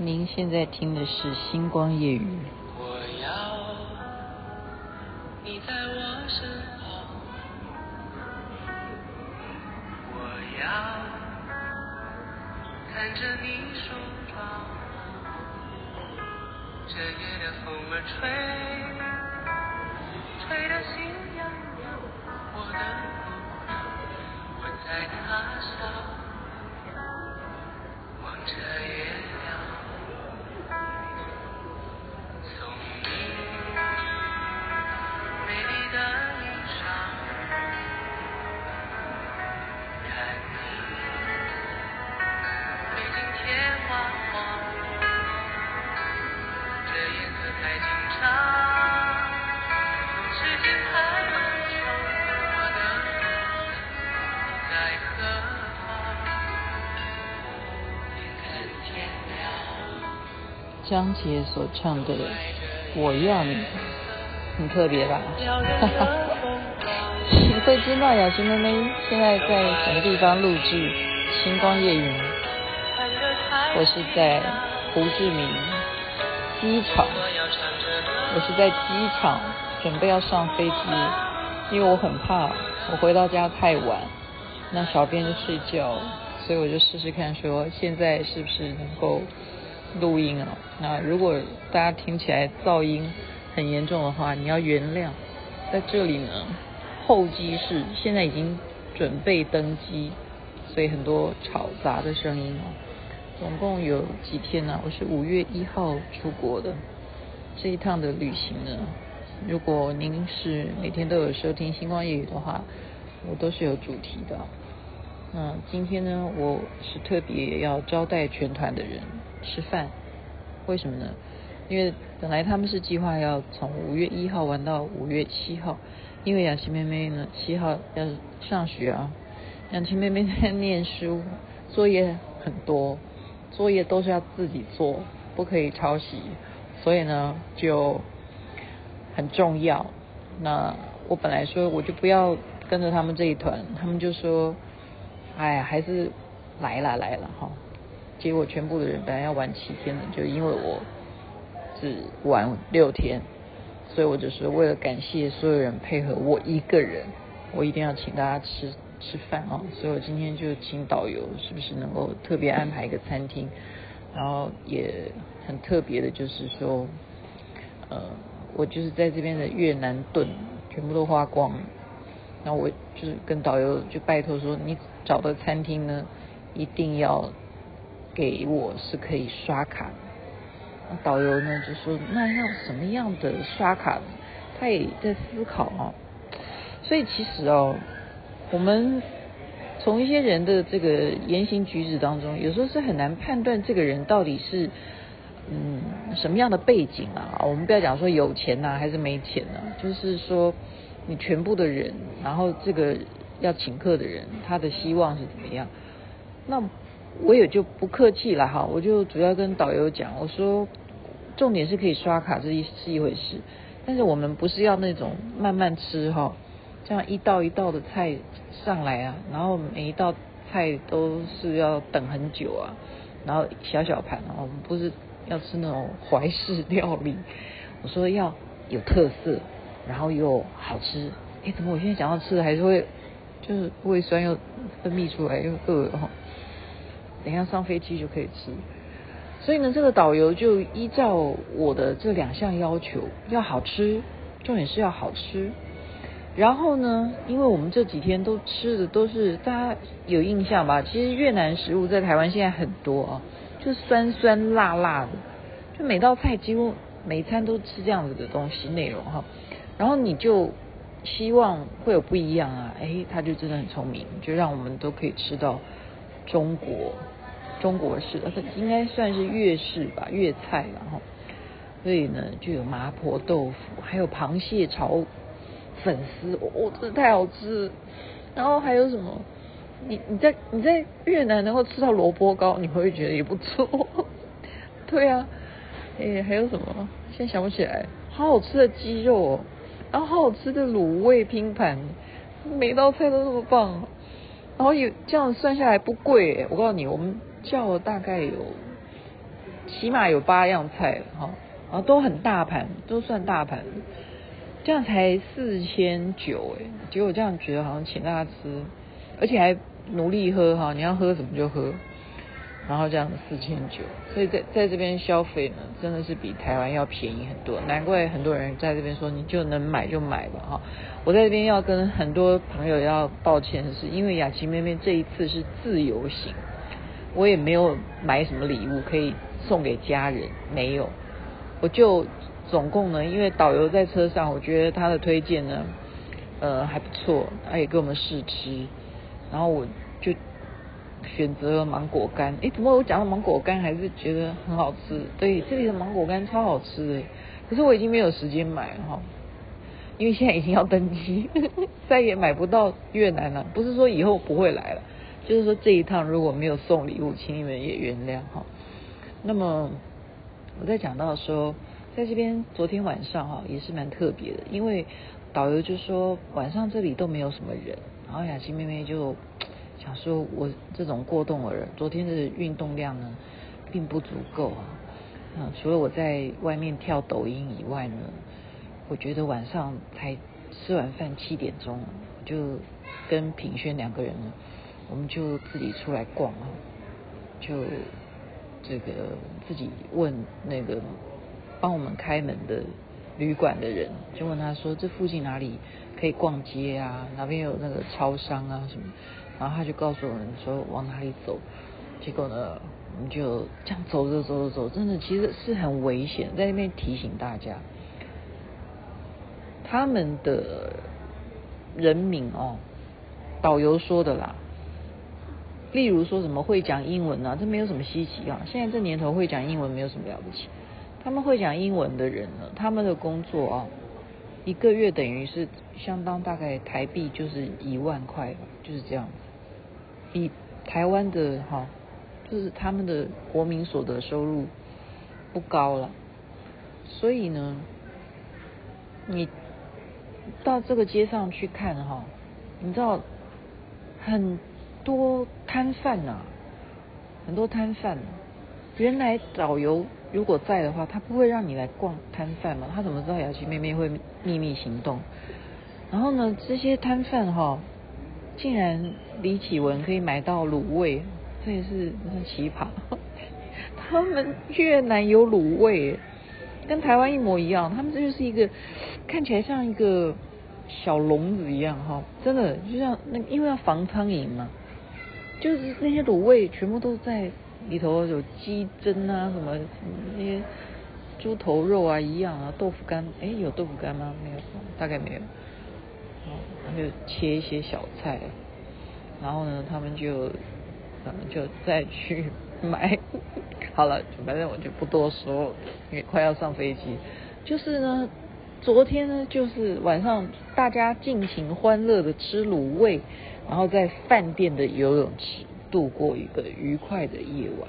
您现在听的是《星光夜语》。我要你在我身旁，我要看着你梳妆，这夜的风儿吹，吹得心痒痒，我的姑娘，我在张杰所唱的《我要你》很特别吧？你 会知道雅琪妹妹现在在什么地方录制《星光夜语》吗？我是在胡志明机场，我是在机场准备要上飞机，因为我很怕我回到家太晚，那小编就睡觉，所以我就试试看说现在是不是能够。录音啊，那如果大家听起来噪音很严重的话，你要原谅。在这里呢，候机室现在已经准备登机，所以很多吵杂的声音哦。总共有几天呢？我是五月一号出国的，这一趟的旅行呢，如果您是每天都有收听星光夜语的话，我都是有主题的。那今天呢，我是特别要招待全团的人。吃饭，为什么呢？因为本来他们是计划要从五月一号玩到五月七号，因为雅琪妹妹呢七号要上学啊，雅琪妹妹在念书，作业很多，作业都是要自己做，不可以抄袭，所以呢就很重要。那我本来说我就不要跟着他们这一团，他们就说，哎呀，还是来了来了哈。结果全部的人本来要玩七天的，就因为我只玩六天，所以我就是为了感谢所有人配合我一个人，我一定要请大家吃吃饭啊！所以我今天就请导游，是不是能够特别安排一个餐厅？然后也很特别的，就是说，呃，我就是在这边的越南盾全部都花光了，那我就是跟导游就拜托说，你找的餐厅呢，一定要。给我是可以刷卡的，导游呢就说，那要什么样的刷卡？他也在思考啊。所以其实哦，我们从一些人的这个言行举止当中，有时候是很难判断这个人到底是嗯什么样的背景啊。我们不要讲说有钱呐、还是没钱呐、就是说你全部的人，然后这个要请客的人，他的希望是怎么样？那。我也就不客气了哈，我就主要跟导游讲，我说重点是可以刷卡这一是一回事，但是我们不是要那种慢慢吃哈，这样一道一道的菜上来啊，然后每一道菜都是要等很久啊，然后小小盘，我们不是要吃那种怀 式料理，我说要有特色，然后又好吃，哎，怎么我现在想到吃的还是会就是胃酸又分泌出来又饿哈。等一下上飞机就可以吃，所以呢，这个导游就依照我的这两项要求，要好吃，重点是要好吃。然后呢，因为我们这几天都吃的都是大家有印象吧？其实越南食物在台湾现在很多啊，就酸酸辣辣的，就每道菜几乎每餐都吃这样子的东西内容哈。然后你就希望会有不一样啊，哎，他就真的很聪明，就让我们都可以吃到。中国中国式的，应该算是粤式吧，粤菜然后，所以呢，就有麻婆豆腐，还有螃蟹炒粉丝，哦，真的太好吃了。然后还有什么？你你在你在越南能够吃到萝卜糕，你会觉得也不错。对啊，哎，还有什么？现在想不起来。好好吃的鸡肉哦，然后好好吃的卤味拼盘，每道菜都那么棒。然后有这样算下来不贵，我告诉你，我们叫了大概有起码有八样菜哈，然后都很大盘，都算大盘，这样才四千九哎，结果这样觉得好像请大家吃，而且还努力喝哈，你要喝什么就喝。然后这样四千九，所以在在这边消费呢，真的是比台湾要便宜很多，难怪很多人在这边说，你就能买就买吧哈。我在这边要跟很多朋友要抱歉的是，因为雅琪妹妹这一次是自由行，我也没有买什么礼物可以送给家人，没有，我就总共呢，因为导游在车上，我觉得他的推荐呢，呃还不错，他也给我们试吃，然后我就。选择芒果干，诶，怎么我讲到芒果干还是觉得很好吃？对，这里的芒果干超好吃的，可是我已经没有时间买了哈，因为现在已经要登机，再也买不到越南了。不是说以后不会来了，就是说这一趟如果没有送礼物，请你们也原谅哈。那么我在讲到说，在这边昨天晚上哈也是蛮特别的，因为导游就说晚上这里都没有什么人，然后雅琪妹妹就。想说，我这种过动的人，昨天的运动量呢，并不足够啊。啊，除了我在外面跳抖音以外呢，我觉得晚上才吃完饭七点钟，就跟品轩两个人呢，我们就自己出来逛啊，就这个自己问那个帮我们开门的旅馆的人，就问他说，这附近哪里可以逛街啊？哪边有那个超商啊什么？然后他就告诉我们说往哪里走，结果呢，我们就这样走着走着走，真的其实是很危险，在那边提醒大家，他们的人民哦，导游说的啦，例如说什么会讲英文啊，这没有什么稀奇啊，现在这年头会讲英文没有什么了不起，他们会讲英文的人呢，他们的工作啊。一个月等于是相当大概台币就是一万块吧，就是这样子。比台湾的哈，就是他们的国民所得收入不高了，所以呢，你到这个街上去看哈，你知道很多摊贩呐，很多摊贩，原来导游如果在的话，他不会让你来逛摊贩嘛，他怎么知道雅琪妹妹会秘密行动？然后呢，这些摊贩哈。竟然李启文可以买到卤味，这也是很奇葩。他们越南有卤味，跟台湾一模一样。他们这就是一个看起来像一个小笼子一样哈，真的就像那因为要防苍蝇嘛，就是那些卤味全部都在里头，有鸡胗啊什么那些猪头肉啊一样啊，豆腐干哎有豆腐干吗？没有，大概没有。就切一些小菜，然后呢，他们就，嗯，就再去买。好了，反正我就不多说，因为快要上飞机。就是呢，昨天呢，就是晚上大家尽情欢乐的吃卤味，然后在饭店的游泳池度过一个愉快的夜晚。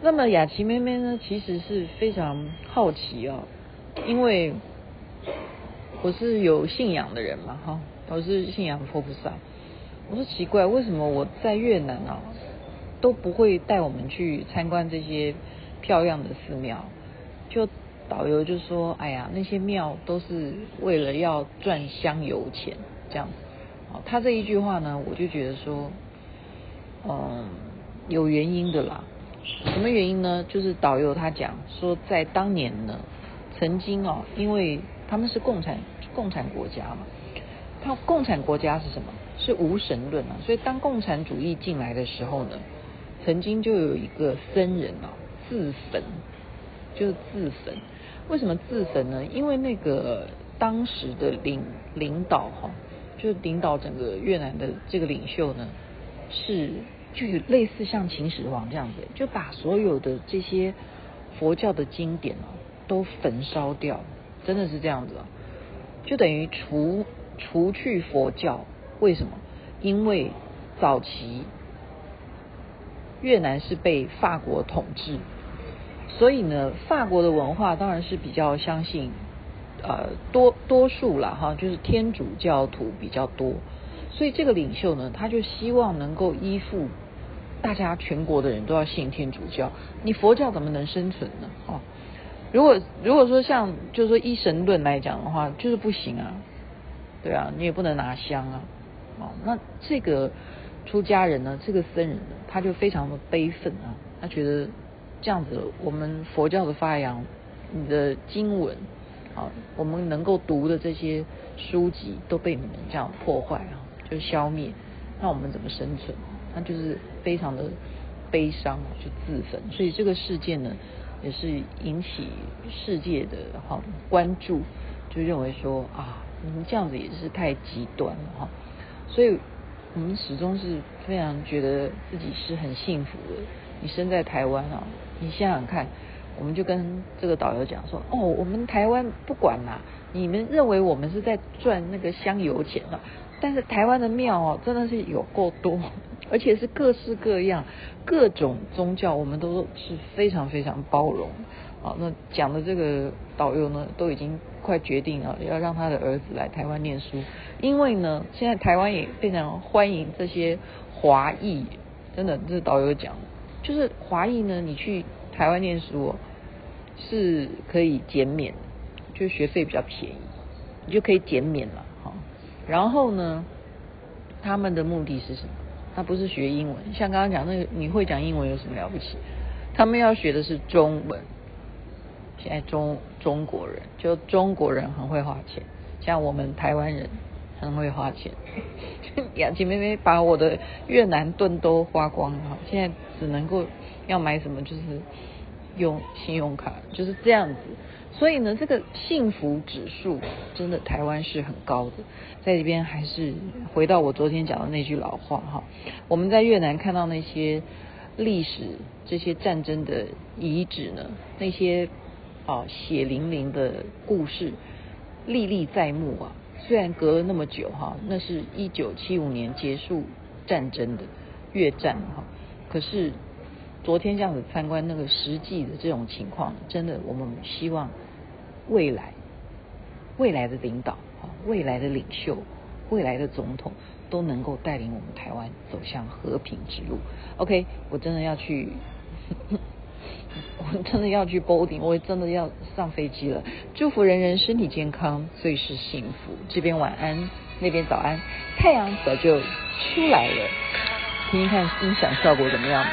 那么雅琪妹妹呢，其实是非常好奇啊，因为。我是有信仰的人嘛，哈，我是信仰佛菩萨。我说奇怪，为什么我在越南啊都不会带我们去参观这些漂亮的寺庙？就导游就说：“哎呀，那些庙都是为了要赚香油钱，这样子。”他这一句话呢，我就觉得说，嗯，有原因的啦。什么原因呢？就是导游他讲说，在当年呢，曾经哦，因为他们是共产共产国家嘛，他共产国家是什么？是无神论啊。所以当共产主义进来的时候呢，曾经就有一个僧人啊自焚，就是自焚。为什么自焚呢？因为那个当时的领领导哈，就是领导整个越南的这个领袖呢，是就有类似像秦始皇这样子，就把所有的这些佛教的经典哦都焚烧掉。真的是这样子啊，就等于除除去佛教，为什么？因为早期越南是被法国统治，所以呢，法国的文化当然是比较相信，呃，多多数啦哈，就是天主教徒比较多，所以这个领袖呢，他就希望能够依附大家全国的人都要信天主教，你佛教怎么能生存呢？哦，如果如果说像就是说一神论来讲的话，就是不行啊，对啊，你也不能拿香啊，哦，那这个出家人呢，这个僧人呢，他就非常的悲愤啊，他觉得这样子我们佛教的发扬，你的经文啊，我们能够读的这些书籍都被你们这样破坏啊，就消灭，那我们怎么生存？他就是非常的悲伤，就自焚。所以这个事件呢，也是引起世界的哈关注，就认为说啊，你们这样子也是太极端了哈。所以我们始终是非常觉得自己是很幸福的。你生在台湾啊，你想想看，我们就跟这个导游讲说，哦，我们台湾不管啦，你们认为我们是在赚那个香油钱啊，但是台湾的庙哦，真的是有够多。而且是各式各样、各种宗教，我们都是非常非常包容。好，那讲的这个导游呢，都已经快决定了要让他的儿子来台湾念书，因为呢，现在台湾也非常欢迎这些华裔。真的，这是导游讲，就是华裔呢，你去台湾念书哦是可以减免，就学费比较便宜，你就可以减免了。好，然后呢，他们的目的是什么？他不是学英文，像刚刚讲那个，你会讲英文有什么了不起？他们要学的是中文。现在中中国人，就中国人很会花钱，像我们台湾人很会花钱。雅琪妹妹把我的越南盾都花光了，现在只能够要买什么就是用信用卡，就是这样子。所以呢，这个幸福指数真的台湾是很高的。在这边还是回到我昨天讲的那句老话哈，我们在越南看到那些历史这些战争的遗址呢，那些啊血淋淋的故事历历在目啊。虽然隔了那么久哈，那是一九七五年结束战争的越战哈，可是昨天这样子参观那个实际的这种情况，真的我们希望。未来，未来的领导，未来的领袖，未来的总统都能够带领我们台湾走向和平之路。OK，我真的要去，我真的要去 boarding，我真的要上飞机了。祝福人人身体健康，最是幸福。这边晚安，那边早安，太阳早就出来了。听听看音响效果怎么样？